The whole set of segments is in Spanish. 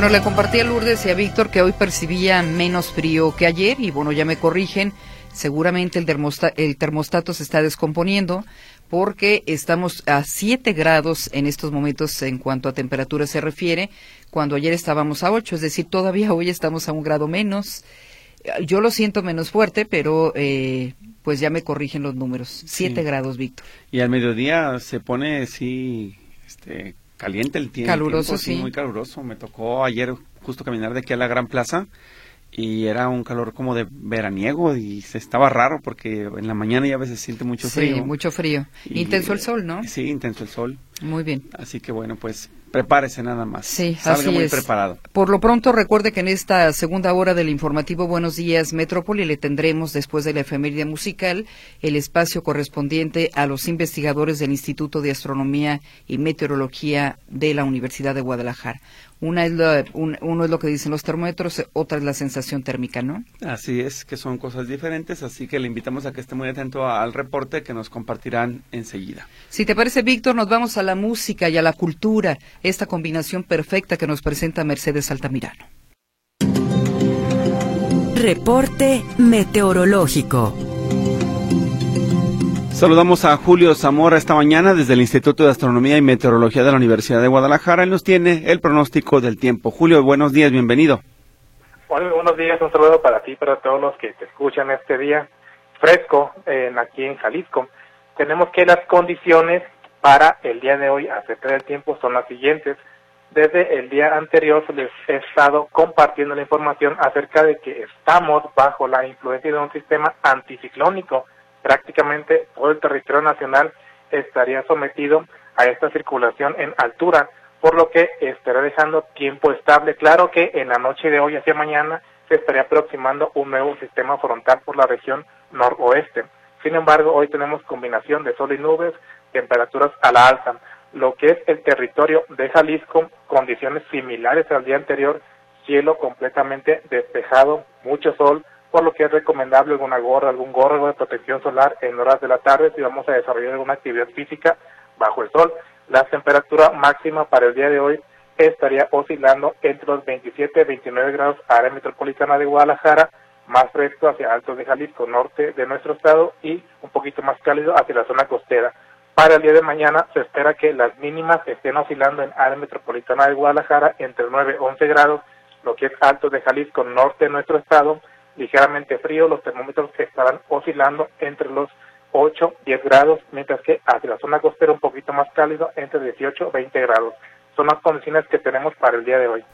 Bueno, le compartí a Lourdes y a Víctor que hoy percibía menos frío que ayer y bueno, ya me corrigen. Seguramente el, el termostato se está descomponiendo porque estamos a 7 grados en estos momentos en cuanto a temperatura se refiere, cuando ayer estábamos a 8, es decir, todavía hoy estamos a un grado menos. Yo lo siento menos fuerte, pero eh, pues ya me corrigen los números. 7 grados, Víctor. Y al mediodía se pone, sí, este, caliente el tiempo. Caluroso, sí. Muy caluroso. Me tocó ayer justo caminar de aquí a la Gran Plaza y era un calor como de veraniego y se estaba raro porque en la mañana ya a veces se siente mucho frío. Sí, mucho frío. intenso el sol, ¿no? Sí, intenso el sol. Muy bien. Así que bueno, pues prepárese nada más. Sí, Salga así muy es. preparado. Por lo pronto, recuerde que en esta segunda hora del informativo Buenos Días Metrópoli le tendremos, después de la efeméride musical, el espacio correspondiente a los investigadores del Instituto de Astronomía y Meteorología de la Universidad de Guadalajara. Una es la- un- uno es lo que dicen los termómetros, otra es la sensación térmica, ¿no? Así es, que son cosas diferentes, así que le invitamos a que esté muy atento a- al reporte que nos compartirán enseguida. Si te parece, Víctor, nos vamos a la música y a la cultura, esta combinación perfecta que nos presenta Mercedes Altamirano. Reporte meteorológico. Saludamos a Julio Zamora esta mañana desde el Instituto de Astronomía y Meteorología de la Universidad de Guadalajara. Él nos tiene el pronóstico del tiempo. Julio, buenos días, bienvenido. Hola, buenos días, un saludo para ti, para todos los que te escuchan este día fresco en, aquí en Jalisco. Tenemos que las condiciones para el día de hoy acerca del tiempo son las siguientes. Desde el día anterior les he estado compartiendo la información acerca de que estamos bajo la influencia de un sistema anticiclónico. Prácticamente todo el territorio nacional estaría sometido a esta circulación en altura por lo que estará dejando tiempo estable. Claro que en la noche de hoy hacia mañana se estaría aproximando un nuevo sistema frontal por la región noroeste. Sin embargo, hoy tenemos combinación de sol y nubes, temperaturas a la alza. Lo que es el territorio de Jalisco, condiciones similares al día anterior, cielo completamente despejado, mucho sol, por lo que es recomendable alguna gorra, algún gorro de protección solar en horas de la tarde si vamos a desarrollar alguna actividad física bajo el sol. La temperatura máxima para el día de hoy estaría oscilando entre los 27 y 29 grados área metropolitana de Guadalajara, más fresco hacia altos de Jalisco, norte de nuestro estado y un poquito más cálido hacia la zona costera. Para el día de mañana se espera que las mínimas estén oscilando en área metropolitana de Guadalajara entre 9 y 11 grados, lo que es altos de Jalisco, norte de nuestro estado, ligeramente frío, los termómetros estarán oscilando entre los 8, 10 grados, mientras que hacia la zona costera un poquito más cálido, entre 18 y 20 grados. Son las condiciones que tenemos para el día de hoy.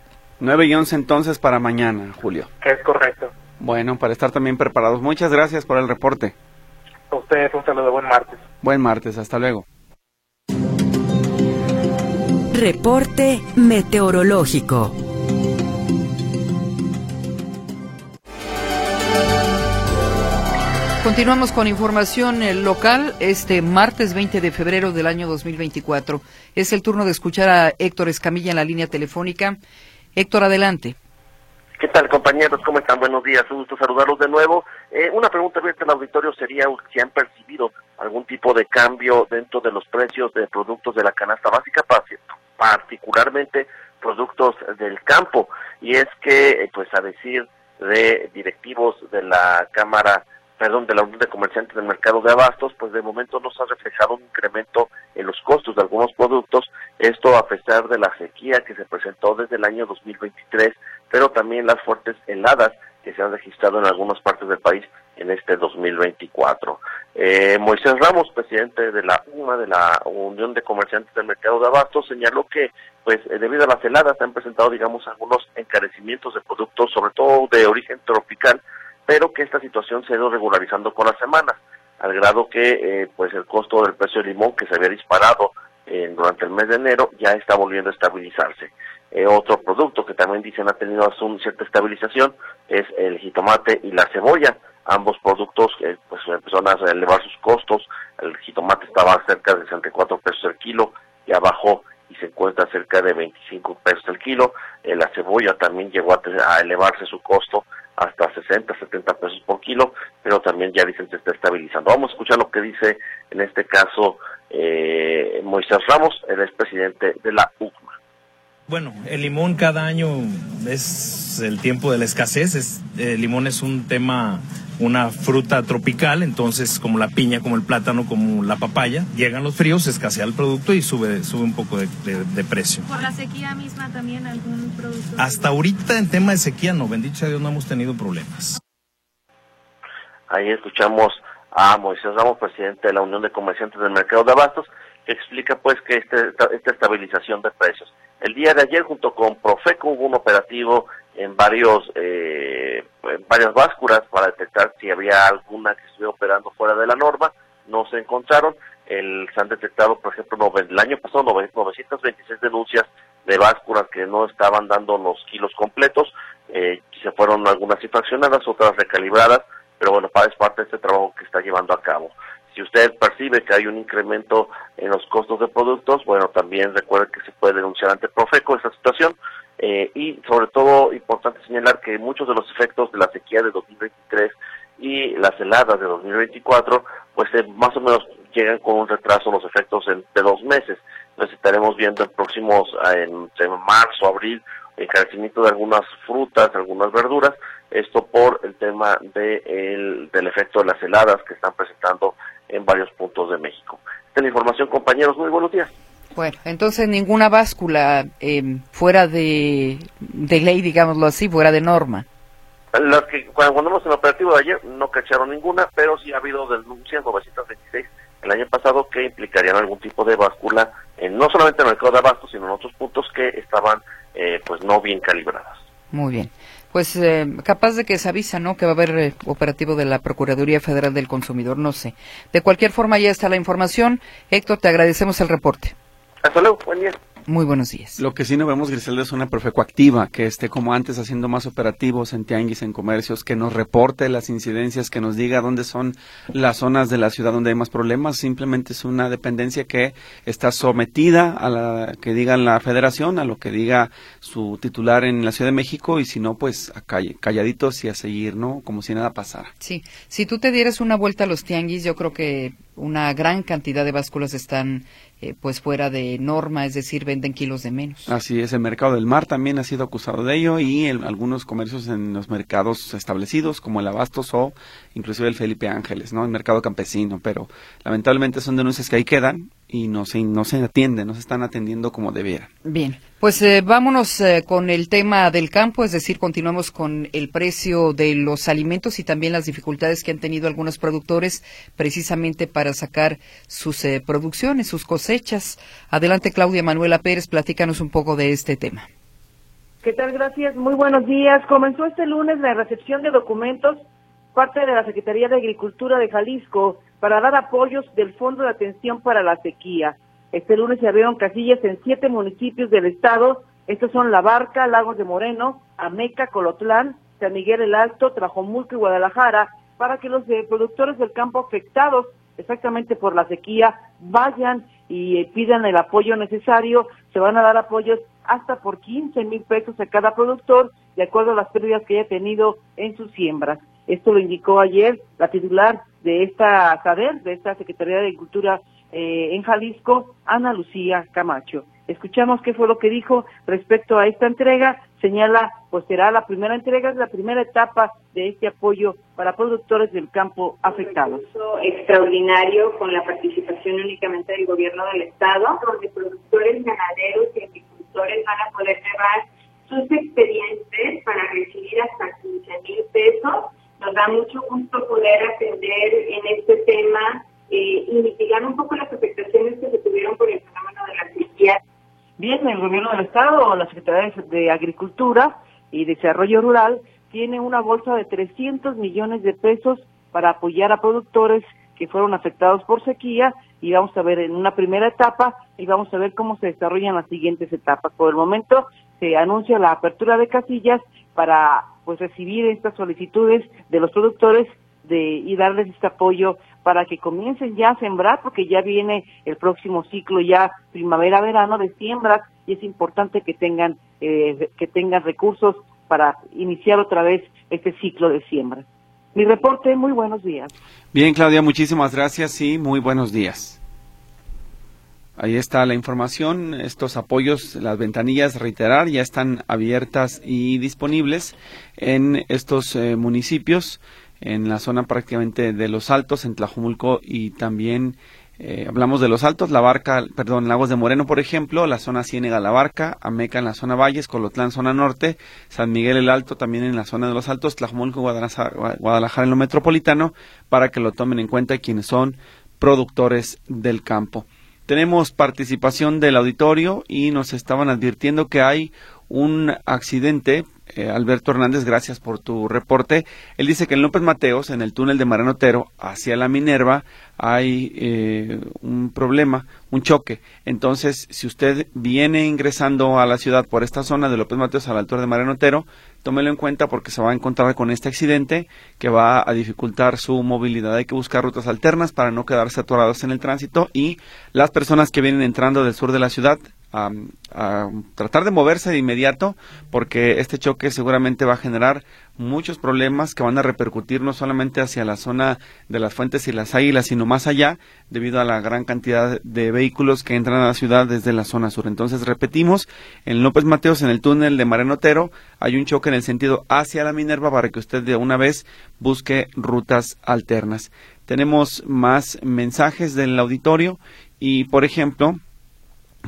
9 y 11 entonces para mañana, Julio. Es correcto. Bueno, para estar también preparados. Muchas gracias por el reporte. A ustedes un saludo, buen martes. Buen martes, hasta luego. Reporte meteorológico. Continuamos con información eh, local este martes 20 de febrero del año 2024. Es el turno de escuchar a Héctor Escamilla en la línea telefónica. Héctor, adelante. ¿Qué tal, compañeros? ¿Cómo están? Buenos días. Un gusto saludarlos de nuevo. Eh, una pregunta abierta al auditorio sería si han percibido algún tipo de cambio dentro de los precios de productos de la canasta básica, particularmente productos del campo. Y es que, eh, pues a decir de directivos de la Cámara perdón, de la Unión de Comerciantes del Mercado de Abastos, pues de momento no se ha reflejado un incremento en los costos de algunos productos, esto a pesar de la sequía que se presentó desde el año 2023, pero también las fuertes heladas que se han registrado en algunas partes del país en este 2024. Eh, Moisés Ramos, presidente de la UMA, de la Unión de Comerciantes del Mercado de Abastos, señaló que, pues, eh, debido a las heladas, se han presentado, digamos, algunos encarecimientos de productos, sobre todo de origen tropical, pero que esta situación se ha ido regularizando con las semanas, al grado que eh, pues el costo del precio del limón que se había disparado eh, durante el mes de enero ya está volviendo a estabilizarse. Eh, otro producto que también dicen ha tenido una cierta estabilización es el jitomate y la cebolla. Ambos productos eh, pues empezaron a elevar sus costos. El jitomate estaba cerca de 64 pesos el kilo, ya bajó y se encuentra cerca de 25 pesos el kilo. Eh, la cebolla también llegó a, elevarse su costo hasta 60, 70 pesos por kilo, pero también ya dicen se está estabilizando. Vamos a escuchar lo que dice en este caso eh, Moisés Ramos, el expresidente de la UCMA. Bueno, el limón cada año es el tiempo de la escasez. el limón es un tema una fruta tropical, entonces como la piña, como el plátano, como la papaya, llegan los fríos, se escasea el producto y sube, sube un poco de, precio. ¿Por la sequía misma también algún producto? Hasta ahorita en tema de sequía no, bendito sea Dios, no hemos tenido problemas. Ahí escuchamos a Moisés Ramos, presidente de la Unión de Comerciantes del Mercado de Abastos, que explica pues que este, esta estabilización de precios. El día de ayer junto con Profeco hubo un operativo en varios eh, en varias básculas para detectar si había alguna que estuviera operando fuera de la norma. No se encontraron. El, se han detectado, por ejemplo, el año pasado 926 denuncias de básculas que no estaban dando los kilos completos. Eh, se fueron algunas infraccionadas, otras recalibradas, pero bueno, es parte de este trabajo que está llevando a cabo. Si usted percibe que hay un incremento en los costos de productos, bueno, también recuerde que se puede denunciar ante Profeco esa situación. Eh, y sobre todo, importante señalar que muchos de los efectos de la sequía de 2023 y las heladas de 2024, pues eh, más o menos llegan con un retraso los efectos de dos meses. Entonces estaremos viendo en próximos, en, marzo, abril, encarecimiento de algunas frutas, algunas verduras, esto por el tema de del efecto de las heladas que están presentando en varios puntos de México. Esta es la información, compañeros. Muy buenos días. Bueno, entonces ninguna báscula eh, fuera de, ley, digámoslo así, fuera de norma. Las que cuando andamos en el operativo de ayer no cacharon ninguna, pero sí ha habido denuncias 926 el año pasado que implicarían algún tipo de báscula, en, no solamente en el mercado de abastos, sino en otros puntos que estaban eh, pues no bien calibradas. Muy bien. Pues eh, capaz de que se avisa, ¿no? Que va a haber operativo de la Procuraduría Federal del Consumidor, no sé. De cualquier forma, ya está la información. Héctor, te agradecemos el reporte. Hasta luego, buen día. Muy buenos días. Lo que sí no vemos, Griselda, es una Profeco activa, que esté como antes haciendo más operativos en tianguis, en comercios, que nos reporte las incidencias, que nos diga dónde son las zonas de la ciudad donde hay más problemas. Simplemente es una dependencia que está sometida a la que diga la federación, a lo que diga su titular en la Ciudad de México, y si no, pues a calladitos y a seguir, ¿no? Como si nada pasara. Sí, si tú te dieras una vuelta a los tianguis, yo creo que una gran cantidad de básculas están eh, pues fuera de norma, es decir, venden kilos de menos. Así es, el mercado del mar también ha sido acusado de ello y algunos comercios en los mercados establecidos como el Abastos o inclusive el Felipe Ángeles, ¿no? El mercado campesino, pero lamentablemente son denuncias que ahí quedan y no se, no se atienden, no se están atendiendo como debiera. Bien, pues eh, vámonos eh, con el tema del campo, es decir, continuamos con el precio de los alimentos y también las dificultades que han tenido algunos productores precisamente para sacar sus eh, producciones, sus cosechas. Adelante, Claudia Manuela Pérez, platícanos un poco de este tema. ¿Qué tal? Gracias. Muy buenos días. Comenzó este lunes la recepción de documentos parte de la Secretaría de Agricultura de Jalisco para dar apoyos del Fondo de Atención para la Sequía. Este lunes se abrieron casillas en siete municipios del estado. Estos son La Barca, Lagos de Moreno, Ameca, Colotlán, San Miguel el Alto, Trajomulco y Guadalajara, para que los eh, productores del campo afectados exactamente por la sequía vayan y eh, pidan el apoyo necesario. Se van a dar apoyos hasta por 15 mil pesos a cada productor, de acuerdo a las pérdidas que haya tenido en sus siembras. Esto lo indicó ayer la titular de esta SADER, de esta Secretaría de Agricultura eh, en Jalisco, Ana Lucía Camacho. Escuchamos qué fue lo que dijo respecto a esta entrega. Señala, pues será la primera entrega, la primera etapa de este apoyo para productores del campo afectados. Un extraordinario con la participación únicamente del gobierno del estado, donde productores ganaderos y agricultores van a poder llevar sus expedientes para recibir hasta 15 mil pesos nos da mucho gusto poder atender en este tema eh, y mitigar un poco las afectaciones que se tuvieron por el fenómeno de la sequía. Bien, el gobierno del Estado, la Secretaría de Agricultura y Desarrollo Rural, tiene una bolsa de 300 millones de pesos para apoyar a productores que fueron afectados por sequía y vamos a ver en una primera etapa y vamos a ver cómo se desarrollan las siguientes etapas. Por el momento se anuncia la apertura de casillas para pues recibir estas solicitudes de los productores de, y darles este apoyo para que comiencen ya a sembrar, porque ya viene el próximo ciclo ya primavera-verano de siembras y es importante que tengan eh, que tengan recursos para iniciar otra vez este ciclo de siembra. Mi reporte, muy buenos días. Bien, Claudia, muchísimas gracias y muy buenos días. Ahí está la información, estos apoyos, las ventanillas, reiterar, ya están abiertas y disponibles en estos eh, municipios, en la zona prácticamente de los Altos, en Tlajumulco y también eh, hablamos de los Altos, La Barca, perdón, Lagos de Moreno, por ejemplo, la zona Ciénega, La Barca, Ameca en la zona Valles, Colotlán, zona norte, San Miguel el Alto también en la zona de los Altos, Tlajumulco, Guadalajara, Guadalajara en lo metropolitano, para que lo tomen en cuenta quienes son productores del campo. Tenemos participación del auditorio y nos estaban advirtiendo que hay un accidente. Eh, Alberto Hernández, gracias por tu reporte. Él dice que en López Mateos, en el túnel de Maranotero, hacia la Minerva, hay eh, un problema, un choque. Entonces, si usted viene ingresando a la ciudad por esta zona de López Mateos a la altura de Maranotero, tómelo en cuenta porque se va a encontrar con este accidente que va a dificultar su movilidad. Hay que buscar rutas alternas para no quedarse atorados en el tránsito y las personas que vienen entrando del sur de la ciudad a, tratar de moverse de inmediato porque este choque seguramente va a generar muchos problemas que van a repercutir no solamente hacia la zona de las fuentes y las águilas, sino más allá debido a la gran cantidad de vehículos que entran a la ciudad desde la zona sur. Entonces, repetimos, en López Mateos, en el túnel de Marenotero, hay un choque en el sentido hacia la Minerva para que usted de una vez busque rutas alternas. Tenemos más mensajes del auditorio y, por ejemplo,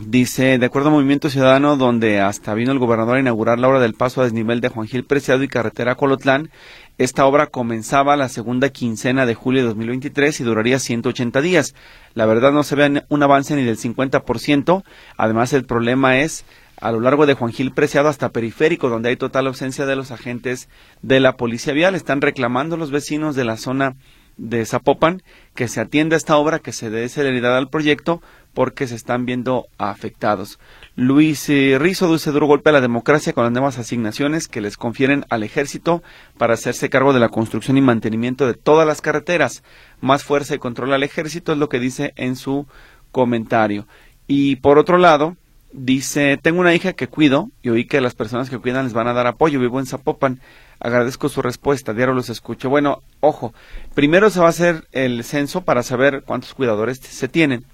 Dice, de acuerdo a Movimiento Ciudadano, donde hasta vino el gobernador a inaugurar la obra del paso a desnivel de Juan Gil Preciado y carretera Colotlán, esta obra comenzaba la segunda quincena de julio de 2023 y duraría 180 días. La verdad no se ve un avance ni del 50%. Además, el problema es a lo largo de Juan Gil Preciado hasta Periférico, donde hay total ausencia de los agentes de la Policía Vial. Están reclamando los vecinos de la zona de Zapopan que se atienda esta obra, que se dé celeridad al proyecto, porque se están viendo afectados. Luis eh, Rizo dice duro golpe a la democracia con las nuevas asignaciones que les confieren al ejército para hacerse cargo de la construcción y mantenimiento de todas las carreteras. Más fuerza y control al ejército es lo que dice en su comentario. Y por otro lado, dice, tengo una hija que cuido y oí que las personas que cuidan les van a dar apoyo. Vivo en Zapopan. Agradezco su respuesta, diario los escucho. Bueno, ojo, primero se va a hacer el censo para saber cuántos cuidadores se tienen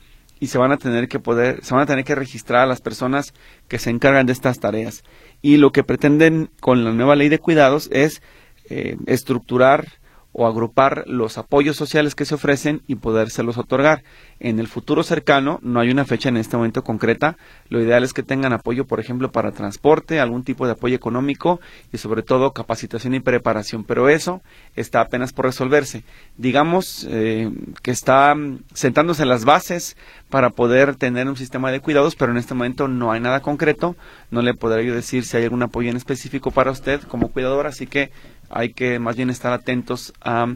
y se van a tener que poder, se van a tener que registrar a las personas que se encargan de estas tareas. Y lo que pretenden con la nueva ley de cuidados es eh, estructurar o agrupar los apoyos sociales que se ofrecen y podérselos otorgar. En el futuro cercano, no hay una fecha en este momento concreta, lo ideal es que tengan apoyo, por ejemplo, para transporte, algún tipo de apoyo económico y sobre todo capacitación y preparación, pero eso está apenas por resolverse. Digamos eh, que está sentándose las bases para poder tener un sistema de cuidados, pero en este momento no hay nada concreto, no le podré yo decir si hay algún apoyo en específico para usted como cuidador, así que hay que más bien estar atentos a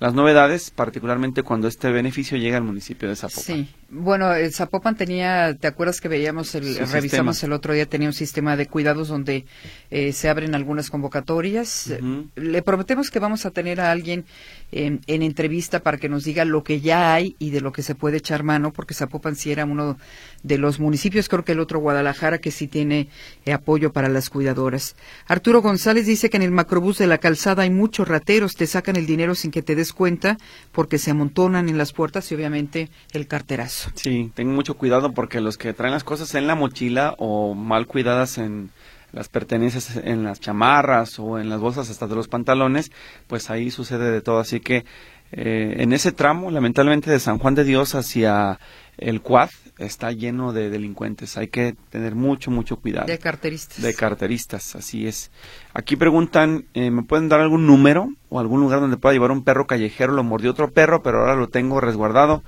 las novedades, particularmente cuando este beneficio llega al municipio de Zapopan. Sí, bueno, el Zapopan tenía, ¿te acuerdas que veíamos, el, revisamos el otro día, tenía un sistema de cuidados donde eh, se abren algunas convocatorias. Le prometemos que vamos a tener a alguien en, entrevista para que nos diga lo que ya hay y de lo que se puede echar mano, porque Zapopan sí era uno de los municipios, creo que el otro Guadalajara, que sí tiene eh, apoyo para las cuidadoras. Arturo González dice que en el macrobús de la calzada hay muchos rateros, te sacan el dinero sin que te des cuenta, porque se amontonan en las puertas y obviamente el carterazo. Sí, tengo mucho cuidado porque los que traen las cosas en la mochila o mal cuidadas en las pertenencias en las chamarras o en las bolsas hasta de los pantalones, pues ahí sucede de todo. Así que eh, en ese tramo, lamentablemente, de San Juan de Dios hacia el Cuad, está lleno de delincuentes. Hay que tener mucho, mucho cuidado. De carteristas. De carteristas, así es. Aquí preguntan, eh, ¿me pueden dar algún número o algún lugar donde pueda llevar un perro callejero? Lo mordió otro perro, pero ahora lo tengo resguardado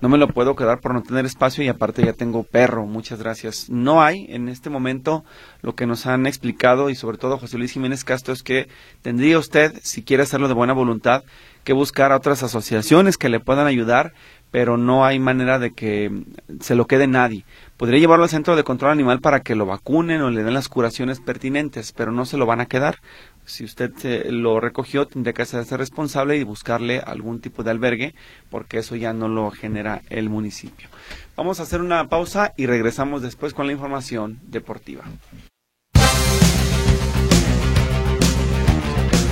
no me lo puedo quedar por no tener espacio y aparte ya tengo perro, muchas gracias. No hay en este momento lo que nos han explicado y sobre todo José Luis Jiménez Castro es que tendría usted, si quiere hacerlo de buena voluntad, que buscar a otras asociaciones que le puedan ayudar, pero no hay manera de que se lo quede nadie. Podría llevarlo al centro de control animal para que lo vacunen o le den las curaciones pertinentes, pero no se lo van a quedar si usted lo recogió, tendría que hacerse responsable y buscarle algún tipo de albergue, porque eso ya no lo genera el municipio. Vamos a hacer una pausa y regresamos después con la información deportiva.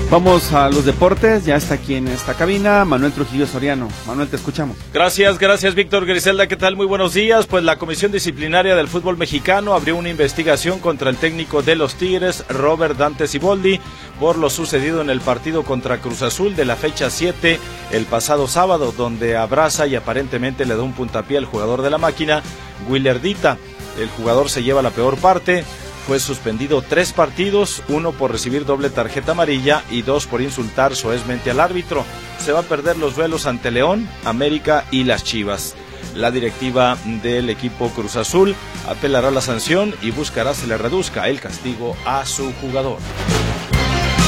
Vamos a los deportes, ya está aquí en esta cabina Manuel Trujillo Soriano. Manuel, te escuchamos. Gracias, gracias Víctor Griselda, ¿qué tal? Muy buenos días. Pues la Comisión Disciplinaria del Fútbol Mexicano abrió una investigación contra el técnico de los Tigres, Robert Dante Siboldi, por lo sucedido en el partido contra Cruz Azul de la fecha 7 el pasado sábado, donde abraza y aparentemente le da un puntapié al jugador de la máquina, Willerdita. El jugador se lleva la peor parte, fue suspendido tres partidos, uno por recibir doble tarjeta amarilla y dos por insultar soezmente al árbitro. Se va a perder los duelos ante León, América y las Chivas. La directiva del equipo Cruz Azul apelará la sanción y buscará se le reduzca el castigo a su jugador.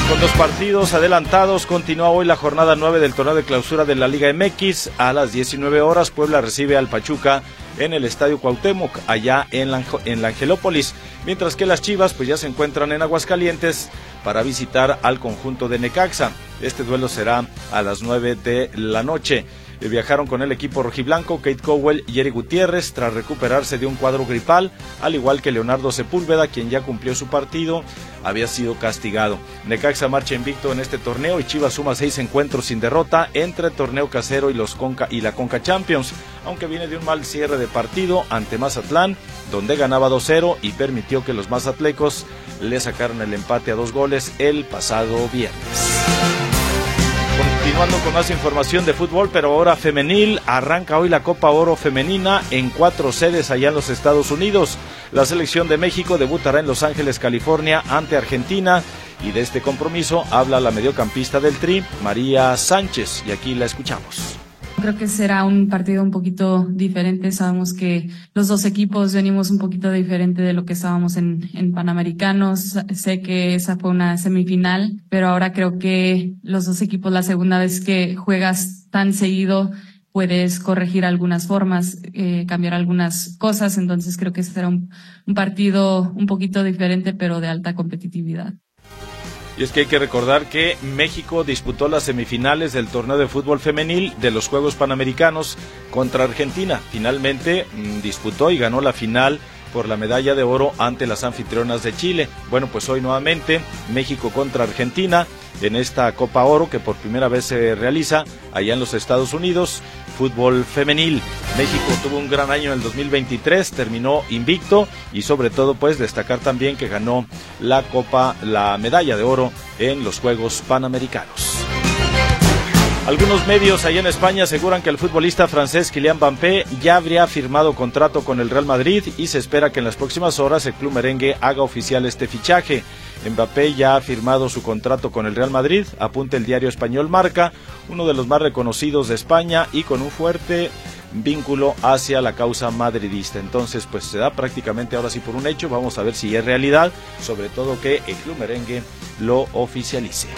Con dos partidos adelantados, continúa hoy la jornada 9 del torneo de clausura de la Liga MX. A las 19 horas, Puebla recibe al Pachuca en el Estadio Cuauhtémoc, allá en la, en la Angelópolis, mientras que las Chivas pues ya se encuentran en Aguascalientes para visitar al conjunto de Necaxa. Este duelo será a las 9 de la noche. Eh, viajaron con el equipo rojiblanco Kate Cowell y Eric Gutiérrez tras recuperarse de un cuadro gripal, al igual que Leonardo Sepúlveda, quien ya cumplió su partido, había sido castigado. Necaxa marcha invicto en este torneo y Chivas suma seis encuentros sin derrota entre el torneo casero y, los y la Conca Champions, aunque viene de un mal cierre de partido ante Mazatlán, donde ganaba 2-0 y permitió que los mazatlecos le sacaran el empate a dos goles el pasado viernes. Continuando con más información de fútbol, pero ahora femenil, arranca hoy la Copa Oro Femenina en cuatro sedes allá en los Estados Unidos. La selección de México debutará en Los Ángeles, California, ante Argentina. Y de este compromiso habla la mediocampista del Tri, María Sánchez, y aquí la escuchamos. Creo que será un partido un poquito diferente. Sabemos que los dos equipos venimos un poquito diferente de lo que estábamos en, en Panamericanos. Sé que esa fue una semifinal, pero ahora creo que los dos equipos, la segunda vez que juegas tan seguido, puedes corregir algunas formas, eh, cambiar algunas cosas. Entonces creo que será un, un partido un poquito diferente, pero de alta competitividad. Y es que hay que recordar que México disputó las semifinales del torneo de fútbol femenil de los Juegos Panamericanos contra Argentina. Finalmente mm, disputó y ganó la final por la medalla de oro ante las anfitrionas de Chile. Bueno, pues hoy nuevamente México contra Argentina en esta Copa Oro que por primera vez se realiza allá en los Estados Unidos fútbol femenil. México tuvo un gran año en el 2023, terminó invicto y sobre todo pues destacar también que ganó la Copa, la medalla de oro en los Juegos Panamericanos. Algunos medios allá en España aseguran que el futbolista francés Kylian Mbappé ya habría firmado contrato con el Real Madrid y se espera que en las próximas horas el club merengue haga oficial este fichaje. Mbappé ya ha firmado su contrato con el Real Madrid, apunta el diario español Marca, uno de los más reconocidos de España y con un fuerte vínculo hacia la causa madridista. Entonces, pues se da prácticamente ahora sí por un hecho. Vamos a ver si es realidad, sobre todo que el club merengue lo oficialice.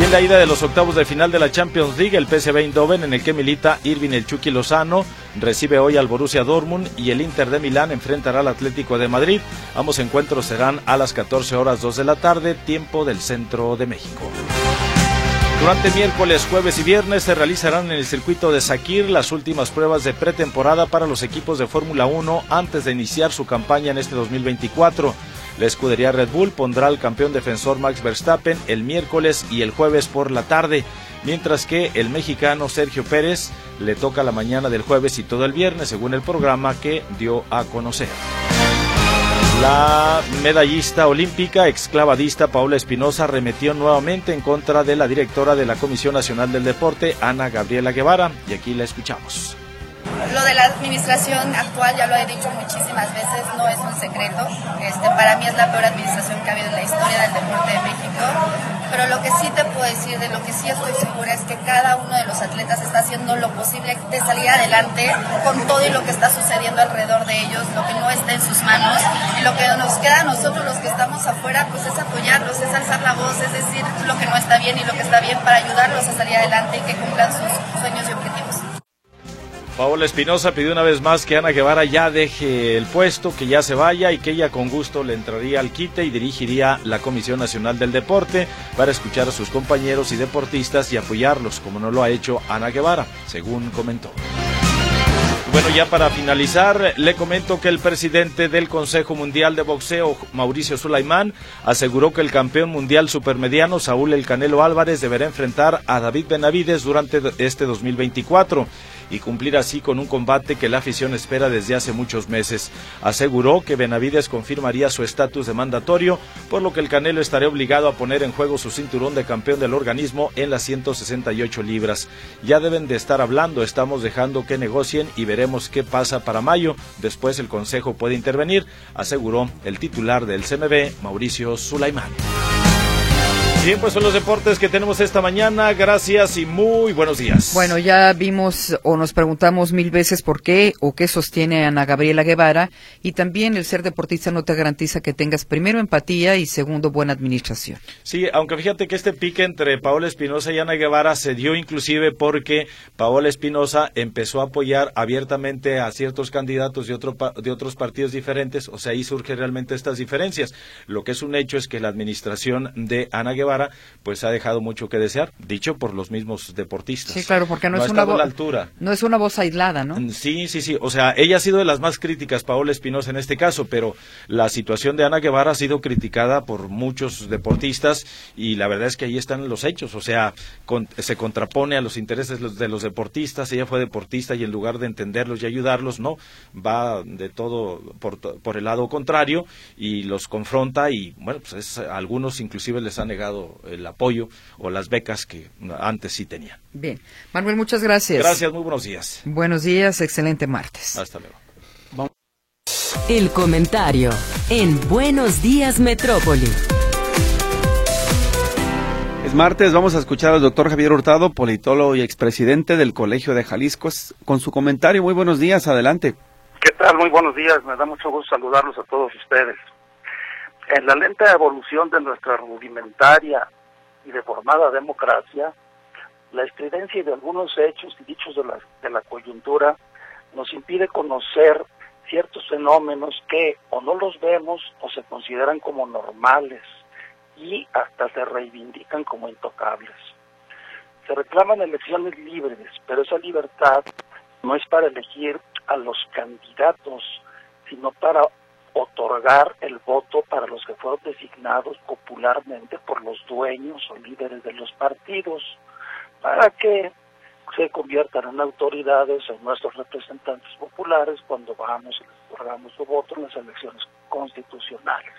Y en la ida de los octavos de final de la Champions League, el PSV Eindhoven, en el que milita Irving el Lozano, recibe hoy al Borussia Dortmund y el Inter de Milán enfrentará al Atlético de Madrid. Ambos encuentros serán a las 14 horas 2 de la tarde, tiempo del centro de México. Durante miércoles, jueves y viernes se realizarán en el circuito de Sakir las últimas pruebas de pretemporada para los equipos de Fórmula 1 antes de iniciar su campaña en este 2024. La escudería Red Bull pondrá al campeón defensor Max Verstappen el miércoles y el jueves por la tarde, mientras que el mexicano Sergio Pérez le toca la mañana del jueves y todo el viernes, según el programa que dio a conocer. La medallista olímpica exclavadista Paula Espinosa remetió nuevamente en contra de la directora de la Comisión Nacional del Deporte, Ana Gabriela Guevara, y aquí la escuchamos. Lo de la administración actual, ya lo he dicho muchísimas veces, no es un secreto. Este, para mí es la peor administración que ha habido en la historia del deporte de México. Pero lo que sí te puedo decir, de lo que sí estoy segura, es que cada uno de los atletas está haciendo lo posible de salir adelante con todo y lo que está sucediendo alrededor de ellos, lo que no está en sus manos. Y lo que nos queda a nosotros, los que estamos afuera, pues es apoyarlos, es alzar la voz, es decir lo que no está bien y lo que está bien para ayudarlos a salir adelante y que cumplan sus sueños y objetivos. Paola Espinosa pidió una vez más que Ana Guevara ya deje el puesto, que ya se vaya y que ella con gusto le entraría al quite y dirigiría la Comisión Nacional del Deporte para escuchar a sus compañeros y deportistas y apoyarlos, como no lo ha hecho Ana Guevara, según comentó. Bueno, ya para finalizar, le comento que el presidente del Consejo Mundial de Boxeo, Mauricio Sulaimán, aseguró que el campeón mundial supermediano, Saúl El Canelo Álvarez, deberá enfrentar a David Benavides durante este 2024 y cumplir así con un combate que la afición espera desde hace muchos meses. Aseguró que Benavides confirmaría su estatus de mandatorio, por lo que el Canelo estaría obligado a poner en juego su cinturón de campeón del organismo en las 168 libras. Ya deben de estar hablando, estamos dejando que negocien y veremos qué pasa para mayo. Después el Consejo puede intervenir, aseguró el titular del CMB, Mauricio Sulaimán. Bien, pues son los deportes que tenemos esta mañana. Gracias y muy buenos días. Bueno, ya vimos o nos preguntamos mil veces por qué o qué sostiene Ana Gabriela Guevara y también el ser deportista no te garantiza que tengas primero empatía y segundo buena administración. Sí, aunque fíjate que este pique entre Paola Espinosa y Ana Guevara se dio inclusive porque Paola Espinosa empezó a apoyar abiertamente a ciertos candidatos de, otro, de otros partidos diferentes, o sea, ahí surgen realmente estas diferencias. Lo que es un hecho es que la administración de Ana Guevara pues ha dejado mucho que desear, dicho por los mismos deportistas. Sí, claro, porque no, es una voz altura. No es una voz aislada, ¿no? Mm, sí, sí, sí. O sea, ella ha sido de las más críticas, Paola Espinosa en este caso, pero la situación de Ana Guevara ha sido criticada por muchos deportistas y la verdad es que ahí están los hechos. O sea, se contrapone a los intereses de los deportistas. Ella fue deportista y en lugar de entenderlos y ayudarlos, no, va de todo por, por el lado contrario y los confronta y bueno, pues algunos inclusive les ha negado el apoyo o las becas que antes sí tenían. Bien. Manuel, muchas gracias. Gracias, muy buenos días. Buenos días, excelente martes. Hasta luego. El comentario en Buenos Días Metrópoli. Es martes, vamos a escuchar al doctor Javier Hurtado, politólogo y expresidente del Colegio de Jalisco, con su comentario. Muy buenos días, adelante. ¿Qué tal? Muy buenos días, me da mucho gusto saludarlos a todos ustedes. En la lenta evolución de nuestra rudimentaria y deformada democracia, la estridencia de algunos hechos y dichos de la, de la coyuntura nos impide conocer ciertos fenómenos que o no los vemos o se consideran como normales y hasta se reivindican como intocables. Se reclaman elecciones libres, pero esa libertad no es para elegir a los candidatos, sino para otorgar el voto para los que fueron designados popularmente por los dueños o líderes de los partidos, para que se conviertan en autoridades, en nuestros representantes populares cuando vamos y les otorgamos su voto en las elecciones constitucionales.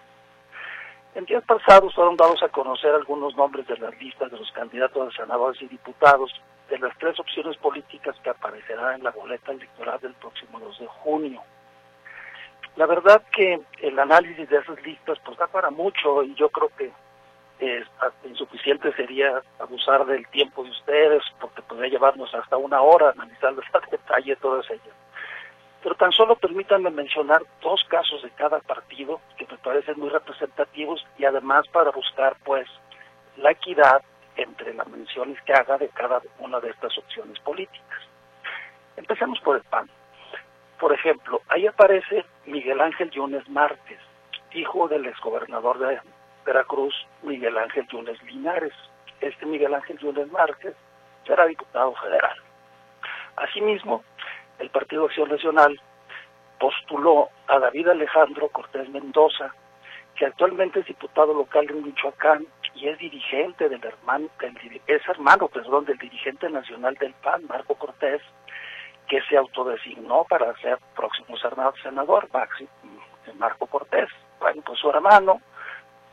En días pasados fueron dados a conocer algunos nombres de las listas de los candidatos a senadores y diputados de las tres opciones políticas que aparecerán en la boleta electoral del próximo 2 de junio. La verdad que el análisis de esas listas pues da para mucho y yo creo que es insuficiente sería abusar del tiempo de ustedes porque podría llevarnos hasta una hora analizarles a detalle todas ellas. Pero tan solo permítanme mencionar dos casos de cada partido que me parecen muy representativos y además para buscar pues la equidad entre las menciones que haga de cada una de estas opciones políticas. Empecemos por el PAN. Por ejemplo, ahí aparece Miguel Ángel Yunes Márquez, hijo del exgobernador de Veracruz, Miguel Ángel Yunes Linares. Este Miguel Ángel Yunes Márquez será diputado federal. Asimismo, el Partido Acción Nacional postuló a David Alejandro Cortés Mendoza, que actualmente es diputado local en Michoacán y es dirigente del hermano, es hermano, perdón, del dirigente nacional del PAN, Marco Cortés, que se autodesignó para ser próximo senador, Maxi, Marco Cortés. Bueno, pues su hermano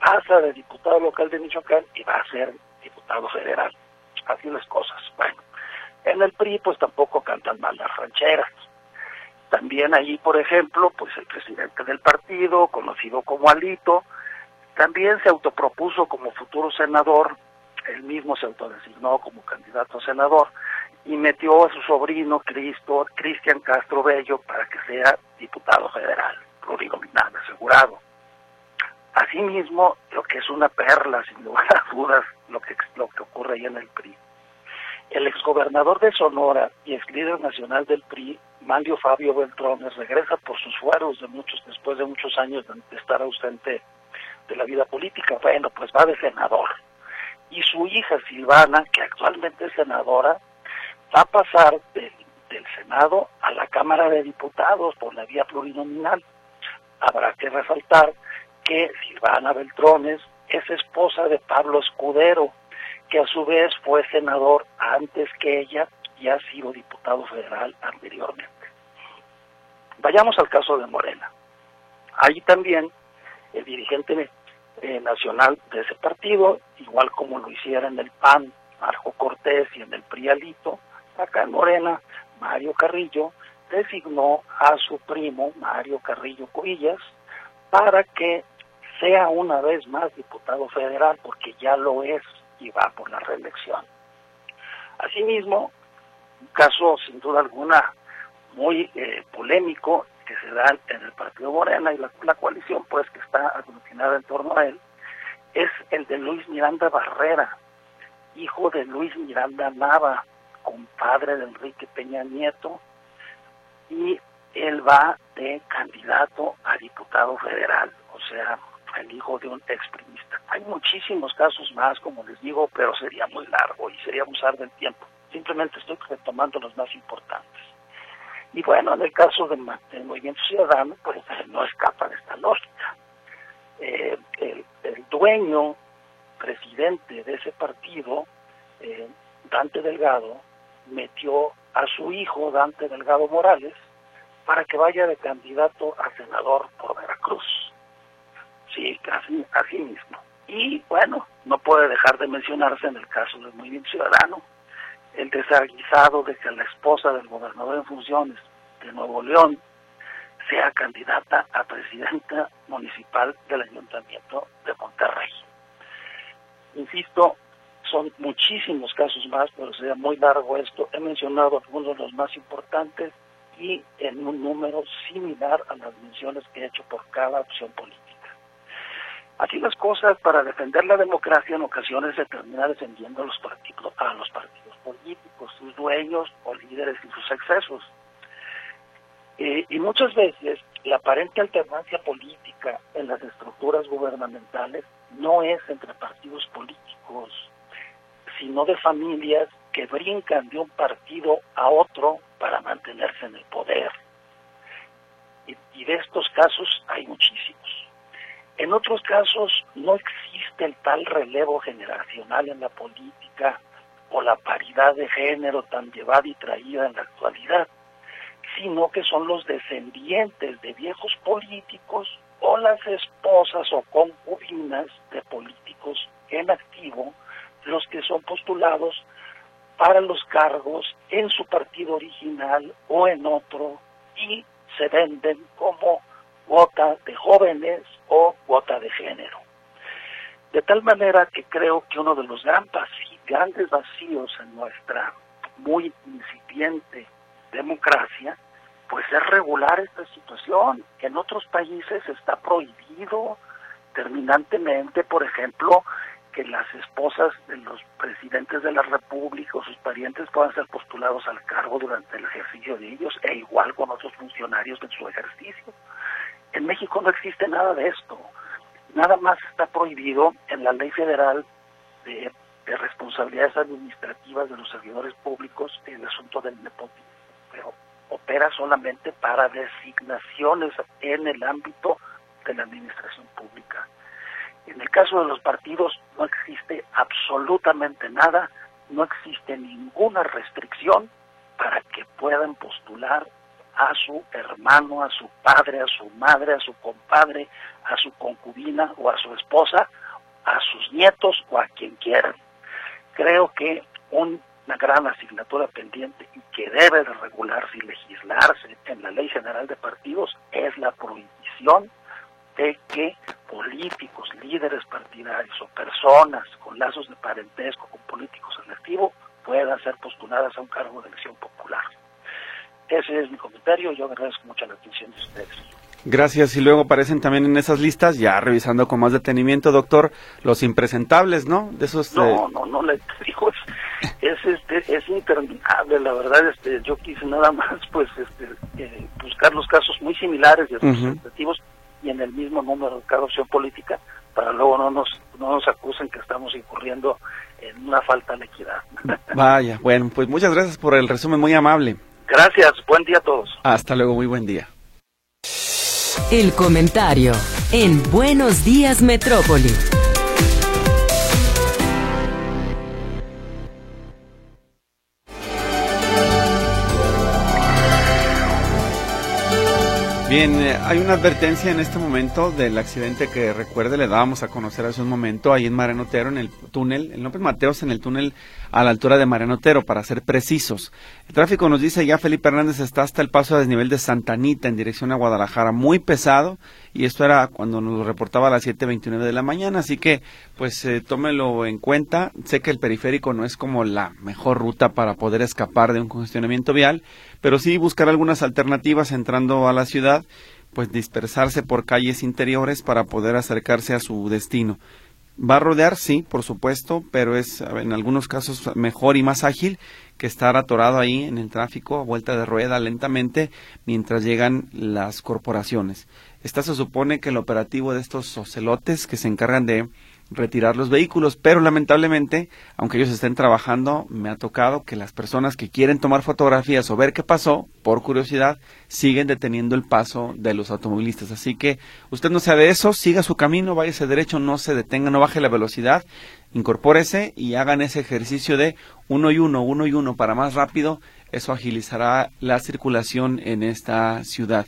pasa de diputado local de Michoacán y va a ser diputado federal. Así las cosas. Bueno, en el PRI pues tampoco cantan mal las rancheras. También allí, por ejemplo, pues el presidente del partido, conocido como Alito, también se autopropuso como futuro senador, él mismo se autodesignó como candidato a senador, y metió a su sobrino Cristo, Cristian Castro Bello para que sea diputado federal, plurinominal, asegurado. Asimismo, lo que es una perla, sin lugar a dudas, lo que, lo que ocurre ahí en el PRI. El exgobernador de Sonora y ex líder nacional del PRI, Manlio Fabio Beltrones, regresa por sus fueros de muchos, después de muchos años de estar ausente de la vida política. Bueno, pues va de senador. Y su hija Silvana, que actualmente es senadora, va a pasar del del Senado a la Cámara de Diputados por la vía plurinominal. Habrá que resaltar que Silvana Beltrones es esposa de Pablo Escudero, que a su vez fue senador antes que ella y ha sido diputado federal anteriormente. Vayamos al caso de Morena. Ahí también el dirigente eh, nacional de ese partido, igual como lo hiciera en el PAN, Marco Cortés y en el Prialito, acá en Morena, Mario Carrillo, designó a su primo, Mario Carrillo Cuillas, para que sea una vez más diputado federal, porque ya lo es y va por la reelección. Asimismo, un caso sin duda alguna muy eh, polémico que se da en el Partido Morena y la, la, coalición pues que está aglutinada en torno a él, es el de Luis Miranda Barrera, hijo de Luis Miranda Nava, compadre de Enrique Peña Nieto, y él va de candidato a diputado federal, o sea, el hijo de un exprimista. Hay muchísimos casos más, como les digo, pero sería muy largo y sería abusar del tiempo. Simplemente estoy retomando los más importantes. Y bueno, en el caso del, Movimiento Ciudadano, pues no escapa de esta lógica. Eh, el, el, dueño, presidente de ese partido, eh, Dante Delgado, metió a su hijo, Dante Delgado Morales, para que vaya de candidato a senador por Veracruz. Sí, así, así mismo. Y bueno, no puede dejar de mencionarse en el caso del Movimiento Ciudadano, el desaguisado de que la esposa del gobernador en funciones de Nuevo León sea candidata a presidenta municipal del Ayuntamiento de Monterrey. Insisto, son muchísimos casos más, pero sería muy largo esto. He mencionado algunos de los más importantes y en un número similar a las menciones que he hecho por cada opción política. Así las cosas, para defender la democracia en ocasiones se termina defendiendo a los partidos, a los partidos políticos, sus dueños o líderes y sus excesos. Eh, y muchas veces la aparente alternancia política en las estructuras gubernamentales no es entre partidos políticos, sino de familias que brincan de un partido a otro para mantenerse en el poder. Y, de estos casos hay muchísimos. En otros casos no existe el tal relevo generacional en la política o la paridad de género tan llevada y traída en la actualidad, sino que son los descendientes de viejos políticos o las esposas o concubinas de políticos en activo los que son postulados para los cargos en su partido original o en otro y se venden como cuota de jóvenes o cuota de género. De tal manera que creo que uno de los grandes vacíos en nuestra muy incipiente democracia, pues es regular esta situación, que en otros países está prohibido terminantemente, por ejemplo, que las esposas de los presidentes de la República o sus parientes puedan ser postulados al cargo durante el ejercicio de ellos, e igual con otros funcionarios en su ejercicio. En México no existe nada de esto. Nada más está prohibido en la ley federal de, responsabilidades administrativas de los servidores públicos el asunto del nepotismo, pero opera solamente para designaciones en el ámbito de la administración pública. En el caso de los partidos no existe absolutamente nada, no existe ninguna restricción para que puedan postular a su hermano, a su padre, a su madre, a su compadre, a su concubina o a su esposa, a sus nietos o a quien quieran. Creo que una gran asignatura pendiente y que debe de regularse y legislarse en la Ley General de Partidos es la prohibición de que políticos, líderes partidarios o personas con lazos de parentesco con políticos en activo puedan ser postuladas a un cargo de elección popular. Ese es mi comentario. Yo agradezco mucho la atención de ustedes. Gracias. Y luego aparecen también en esas listas, ya revisando con más detenimiento, doctor, los impresentables, ¿no? De esos. No, eh, no, no, le digo, es, este, es interminable, la verdad. Este, yo quise nada más, pues, este, eh, buscar los casos muy similares y representativos y en el mismo número de cada opción política para luego no nos, no nos acusen que estamos incurriendo en una falta de equidad. Vaya, bueno, pues muchas gracias por el resumen muy amable. Gracias, buen día a todos. Hasta luego, muy buen día. El comentario en Buenos Días Metrópoli. Bien, eh, hay una advertencia en este momento del accidente que recuerde, le dábamos a conocer hace un momento ahí en Marenotero, en el túnel, el López Mateos, en el túnel a la altura de Marenotero, para ser precisos. El tráfico nos dice ya Felipe Hernández está hasta el paso a desnivel de Santanita en dirección a Guadalajara, muy pesado, y esto era cuando nos reportaba a las 7.29 de la mañana, así que pues eh, tómelo en cuenta. Sé que el periférico no es como la mejor ruta para poder escapar de un congestionamiento vial, pero sí buscar algunas alternativas entrando a la ciudad, pues dispersarse por calles interiores para poder acercarse a su destino. Va a rodear, sí, por supuesto, pero es en algunos casos mejor y más ágil que estar atorado ahí en el tráfico a vuelta de rueda lentamente mientras llegan las corporaciones. Esta se supone que el operativo de estos ocelotes que se encargan de retirar los vehículos, pero lamentablemente, aunque ellos estén trabajando, me ha tocado que las personas que quieren tomar fotografías o ver qué pasó, por curiosidad, siguen deteniendo el paso de los automovilistas. Así que usted no sea de eso, siga su camino, váyase derecho, no se detenga, no baje la velocidad, incorpórese y hagan ese ejercicio de uno y uno, uno y uno para más rápido, eso agilizará la circulación en esta ciudad.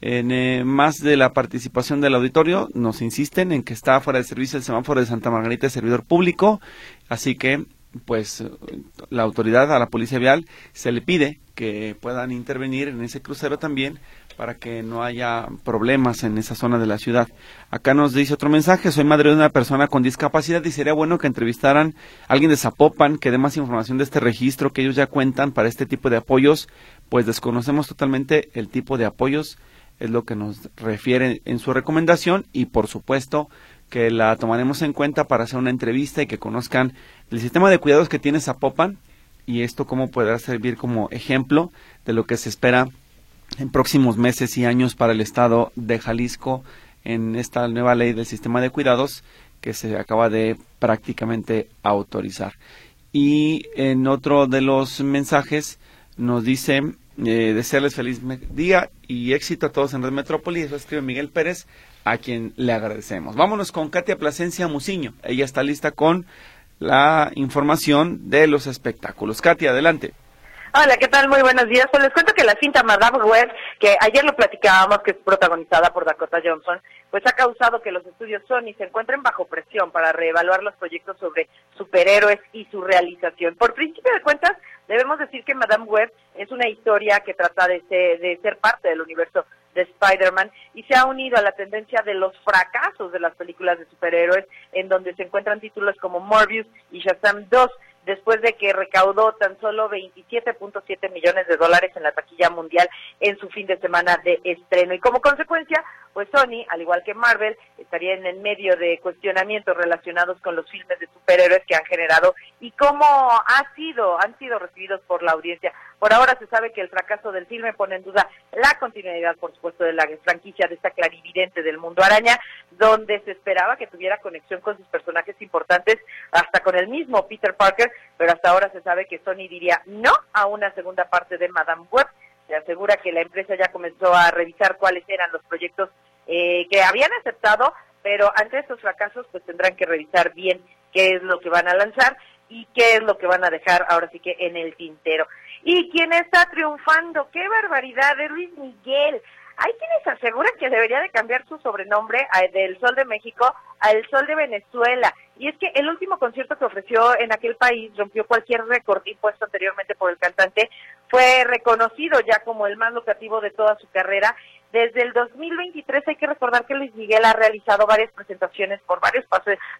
En eh, más de la participación del auditorio, nos insisten en que está fuera de servicio el semáforo de Santa Margarita de servidor público, así que pues la autoridad a la policía vial se le pide que puedan intervenir en ese crucero también para que no haya problemas en esa zona de la ciudad. Acá nos dice otro mensaje, soy madre de una persona con discapacidad y sería bueno que entrevistaran a alguien de Zapopan que dé más información de este registro que ellos ya cuentan para este tipo de apoyos, pues desconocemos totalmente el tipo de apoyos es lo que nos refiere en su recomendación y por supuesto que la tomaremos en cuenta para hacer una entrevista y que conozcan el sistema de cuidados que tiene Zapopan y esto cómo podrá servir como ejemplo de lo que se espera en próximos meses y años para el estado de Jalisco en esta nueva ley del sistema de cuidados que se acaba de prácticamente autorizar. Y en otro de los mensajes nos dice eh, desearles feliz día y éxito a todos en Red Metrópoli. Eso escribe Miguel Pérez, a quien le agradecemos. Vámonos con Katia Plasencia Muciño. Ella está lista con la información de los espectáculos. Katia, adelante. Hola, ¿qué tal? Muy buenos días. Pues les cuento que la cinta Madame Web, que ayer lo platicábamos, que es protagonizada por Dakota Johnson, pues ha causado que los estudios Sony se encuentren bajo presión para reevaluar los proyectos sobre superhéroes y su realización. Por principio de cuentas, debemos decir que Madame Web es una historia que trata de ser, de ser parte del universo de Spider-Man y se ha unido a la tendencia de los fracasos de las películas de superhéroes, en donde se encuentran títulos como Morbius y Shazam 2 después de que recaudó tan solo 27.7 millones de dólares en la taquilla mundial en su fin de semana de estreno. Y como consecuencia, pues Sony, al igual que Marvel, estaría en el medio de cuestionamientos relacionados con los filmes de superhéroes que han generado y cómo ha sido, han sido recibidos por la audiencia. Por ahora se sabe que el fracaso del filme pone en duda la continuidad, por supuesto, de la franquicia de esta clarividente del mundo araña, donde se esperaba que tuviera conexión con sus personajes importantes, hasta con el mismo Peter Parker, pero hasta ahora se sabe que Sony diría no a una segunda parte de Madame Web. Se asegura que la empresa ya comenzó a revisar cuáles eran los proyectos eh, que habían aceptado, pero ante estos fracasos pues tendrán que revisar bien qué es lo que van a lanzar y qué es lo que van a dejar ahora sí que en el tintero. ¿Y quién está triunfando? ¡Qué barbaridad! De Luis Miguel. Hay quienes aseguran que debería de cambiar su sobrenombre del Sol de México al Sol de Venezuela. Y es que el último concierto que ofreció en aquel país rompió cualquier récord impuesto anteriormente por el cantante. Fue reconocido ya como el más lucrativo de toda su carrera. Desde el 2023 hay que recordar que Luis Miguel ha realizado varias presentaciones por varios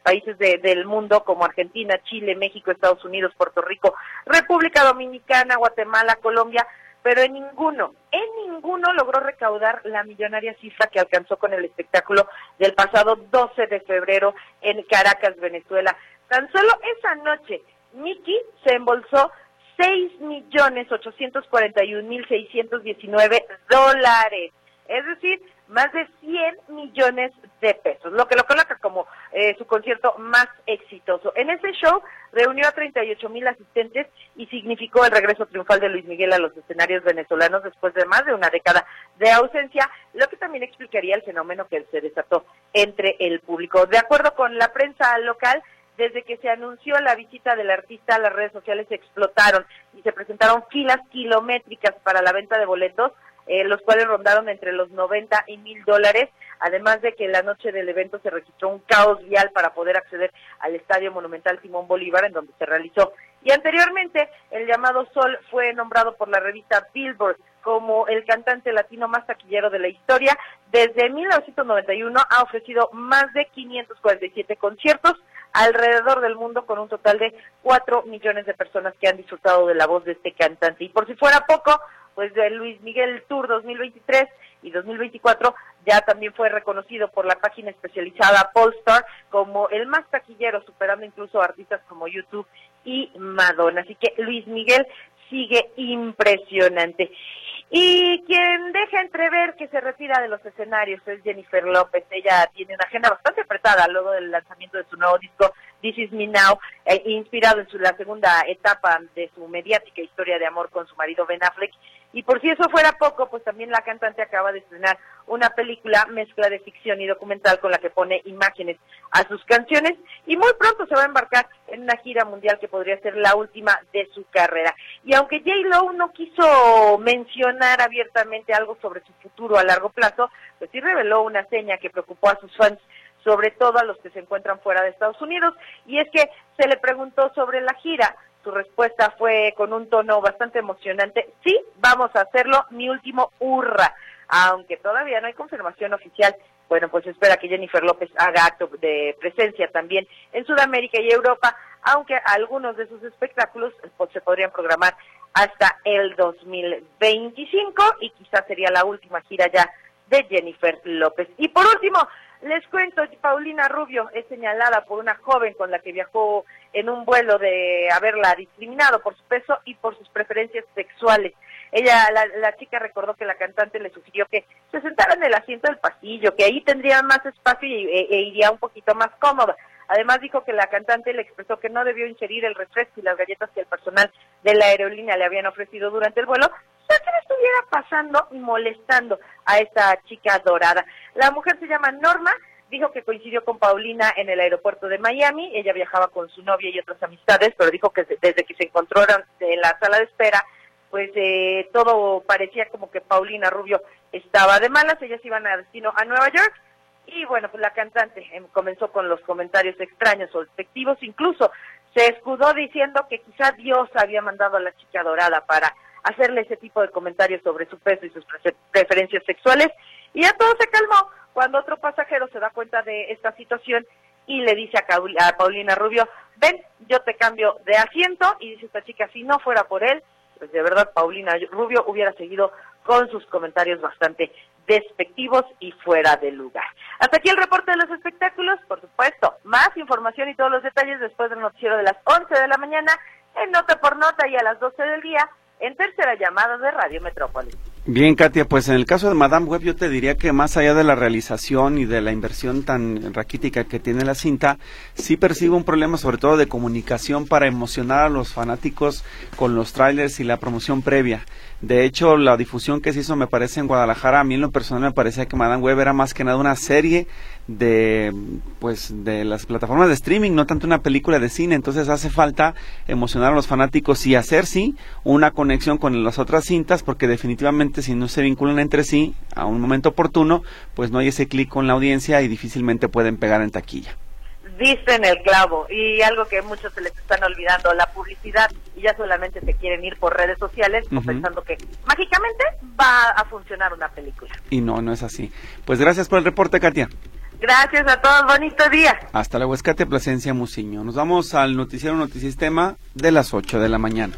países del mundo como Argentina, Chile, México, Estados Unidos, Puerto Rico, República Dominicana, Guatemala, Colombia pero en ninguno, en ninguno logró recaudar la millonaria cifra que alcanzó con el espectáculo del pasado 12 de febrero en Caracas, Venezuela. Tan solo esa noche, Mickey se embolsó seis millones ochocientos cuarenta y un mil seiscientos diecinueve dólares. es decir, más de 100 millones de pesos, lo que lo coloca como eh, su concierto más exitoso. En ese show reunió a 38 mil asistentes y significó el regreso triunfal de Luis Miguel a los escenarios venezolanos después de más de una década de ausencia, lo que también explicaría el fenómeno que se desató entre el público. De acuerdo con la prensa local, desde que se anunció la visita del artista, las redes sociales explotaron y se presentaron filas kilométricas para la venta de boletos eh, los cuales rondaron entre los 90 y mil dólares, además de que la noche del evento se registró un caos vial para poder acceder al Estadio Monumental Simón Bolívar, en donde se realizó. Y anteriormente, el llamado Sol fue nombrado por la revista Billboard como el cantante latino más taquillero de la historia. Desde 1991 ha ofrecido más de 547 conciertos alrededor del mundo con un total de 4 millones de personas que han disfrutado de la voz de este cantante. Y por si fuera poco, pues de Luis Miguel Tour 2023 y 2024 ya también fue reconocido por la página especializada Polestar como el más taquillero, superando incluso artistas como YouTube y Madonna. Así que Luis Miguel sigue impresionante. Y quien deja entrever que se retira de los escenarios es Jennifer López. Ella tiene una agenda bastante apretada luego del lanzamiento de su nuevo disco This Is Me Now, eh, inspirado en su, la segunda etapa de su mediática historia de amor con su marido Ben Affleck. Y por si eso fuera poco, pues también la cantante acaba de estrenar una película mezcla de ficción y documental con la que pone imágenes a sus canciones y muy pronto se va a embarcar en una gira mundial que podría ser la última de su carrera. Y aunque J. Lo no quiso mencionar abiertamente algo sobre su futuro a largo plazo, pues sí reveló una seña que preocupó a sus fans sobre todo a los que se encuentran fuera de Estados Unidos, y es que se le preguntó sobre la gira, su respuesta fue con un tono bastante emocionante, sí, vamos a hacerlo, mi último hurra, aunque todavía no hay confirmación oficial. Bueno, pues espera que Jennifer López haga acto de presencia también en Sudamérica y Europa, aunque algunos de sus espectáculos pues, se podrían programar hasta el 2025 y quizás sería la última gira ya de Jennifer López. Y por último, les cuento, Paulina Rubio es señalada por una joven con la que viajó en un vuelo de haberla discriminado por su peso y por sus preferencias sexuales. Ella, la, chica recordó que la cantante le sugirió que se sentara en el asiento del pasillo, que ahí tendría más espacio y, e, e iría un poquito más cómoda. Además dijo que la cantante le expresó que no debió ingerir el refresco y las galletas que el personal de la aerolínea le habían ofrecido durante el vuelo, sea, que le estuviera pasando y molestando a esta chica dorada. La mujer se llama Norma, dijo que coincidió con Paulina en el aeropuerto de Miami, ella viajaba con su novia y otras amistades, pero dijo que desde que se encontraron en la sala de espera, pues eh, todo parecía como que Paulina Rubio estaba de malas, ellas iban a destino a Nueva York, y bueno, pues la cantante em, comenzó con los comentarios extraños o despectivos, incluso se escudó diciendo que quizá Dios había mandado a la chica dorada para hacerle ese tipo de comentarios sobre su peso y sus preferencias sexuales. Y ya todo se calmó cuando otro pasajero se da cuenta de esta situación y le dice a, Paulina Rubio, ven, yo te cambio de asiento. Y dice esta chica, si no fuera por él, pues de verdad Paulina Rubio hubiera seguido con sus comentarios bastante despectivos y fuera de lugar. Hasta aquí el reporte de los espectáculos, por supuesto, más información y todos los detalles después del noticiero de las 11 de la mañana en Nota por Nota y a las 12 del día en tercera llamada de Radio Metrópolis. Bien, Katia, pues en el caso de Madame Web yo te diría que más allá de la realización y de la inversión tan raquítica que tiene la cinta, sí percibo un problema sobre todo de comunicación para emocionar a los fanáticos con los trailers y la promoción previa. De hecho, la difusión que se hizo, me parece, en Guadalajara, a mí en lo personal me parecía que Madame Web era más que nada una serie de, pues, de las plataformas de streaming, no tanto una película de cine. Entonces hace falta emocionar a los fanáticos y hacer, sí, una conexión con las otras cintas, porque definitivamente si no se vinculan entre sí a un momento oportuno, pues no hay ese clic con la audiencia y difícilmente pueden pegar en taquilla diste en el clavo y algo que muchos se les están olvidando, la publicidad y ya solamente se quieren ir por redes sociales pensando que mágicamente va a funcionar una película. Y no, no es así. Pues gracias por el reporte, Katia. Gracias a todos, bonito día. Hasta es Katia Plasencia Musiño. Nos vamos al noticiero Notisistema de las 8 de la mañana.